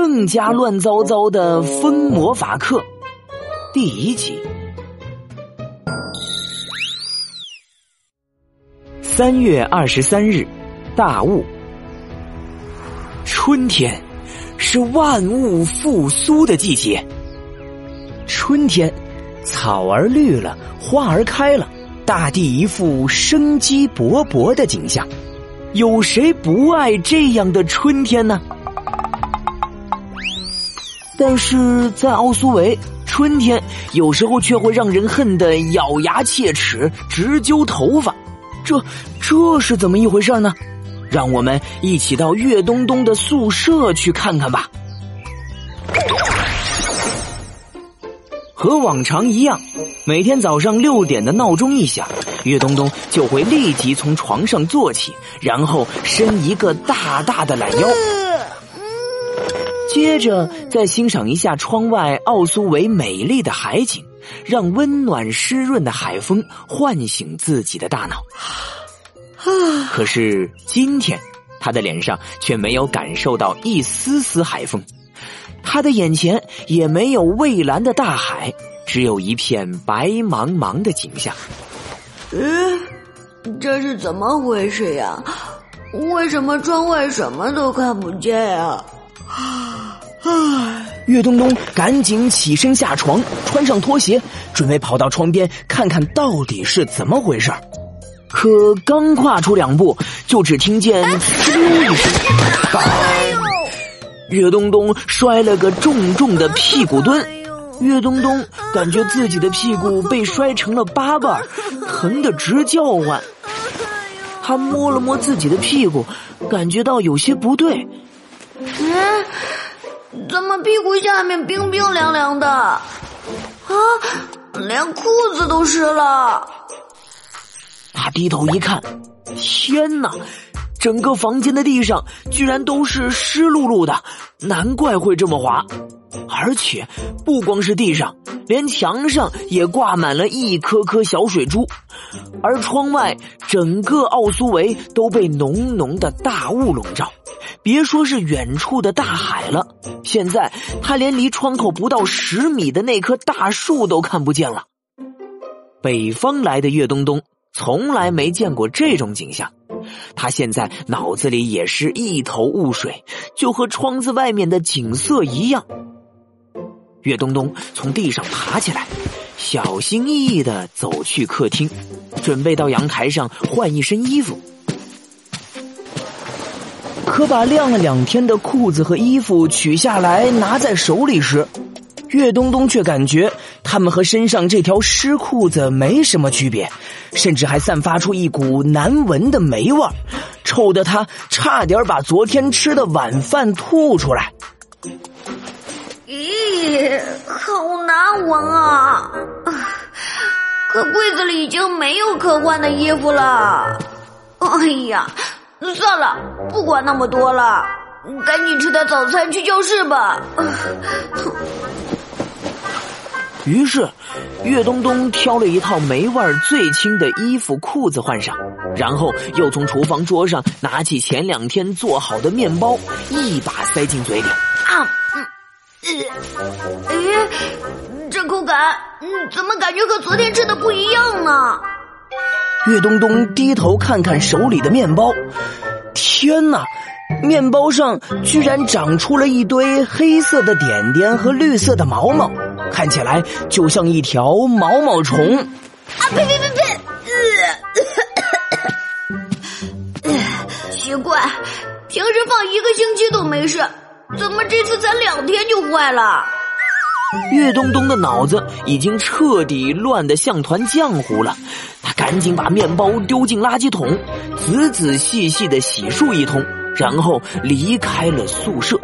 更加乱糟糟的风魔法课第一集。三月二十三日，大雾。春天是万物复苏的季节。春天，草儿绿了，花儿开了，大地一副生机勃勃的景象。有谁不爱这样的春天呢？但是在奥苏维，春天有时候却会让人恨得咬牙切齿、直揪头发。这这是怎么一回事呢？让我们一起到岳东东的宿舍去看看吧。和往常一样，每天早上六点的闹钟一响，岳东东就会立即从床上坐起，然后伸一个大大的懒腰，接着再欣赏一下窗外奥苏维美丽的海景，让温暖湿润的海风唤醒自己的大脑。可是今天，他的脸上却没有感受到一丝丝海风。他的眼前也没有蔚蓝的大海，只有一片白茫茫的景象。嗯，这是怎么回事呀？为什么窗外什么都看不见呀？啊！岳东东赶紧起身下床，穿上拖鞋，准备跑到窗边看看到底是怎么回事。可刚跨出两步，就只听见“呲”一声，岳东东摔了个重重的屁股墩，岳东东感觉自己的屁股被摔成了八瓣，疼得直叫唤。他摸了摸自己的屁股，感觉到有些不对。嗯，怎么屁股下面冰冰凉凉的？啊，连裤子都湿了。他低头一看，天哪！整个房间的地上居然都是湿漉漉的，难怪会这么滑。而且不光是地上，连墙上也挂满了一颗颗小水珠。而窗外，整个奥苏维都被浓浓的大雾笼罩，别说是远处的大海了，现在他连离窗口不到十米的那棵大树都看不见了。北方来的岳东东。从来没见过这种景象，他现在脑子里也是一头雾水，就和窗子外面的景色一样。岳东东从地上爬起来，小心翼翼的走去客厅，准备到阳台上换一身衣服。可把晾了两天的裤子和衣服取下来拿在手里时，岳东东却感觉他们和身上这条湿裤子没什么区别，甚至还散发出一股难闻的霉味儿臭得他差点把昨天吃的晚饭吐出来。咦，好难闻啊！可柜子里已经没有可换的衣服了。哎呀，算了，不管那么多了，赶紧吃点早餐去教室吧。于是，岳东东挑了一套霉味最轻的衣服、裤子换上，然后又从厨房桌上拿起前两天做好的面包，一把塞进嘴里。啊，嗯，哎，这口感，怎么感觉和昨天吃的不一样呢？岳东东低头看看手里的面包，天哪，面包上居然长出了一堆黑色的点点和绿色的毛毛。看起来就像一条毛毛虫。啊呸呸呸呸！呃，奇怪，平时放一个星期都没事，怎么这次才两天就坏了？岳东东的脑子已经彻底乱得像团浆糊了，他赶紧把面包丢进垃圾桶，仔仔细细的洗漱一通，然后离开了宿舍。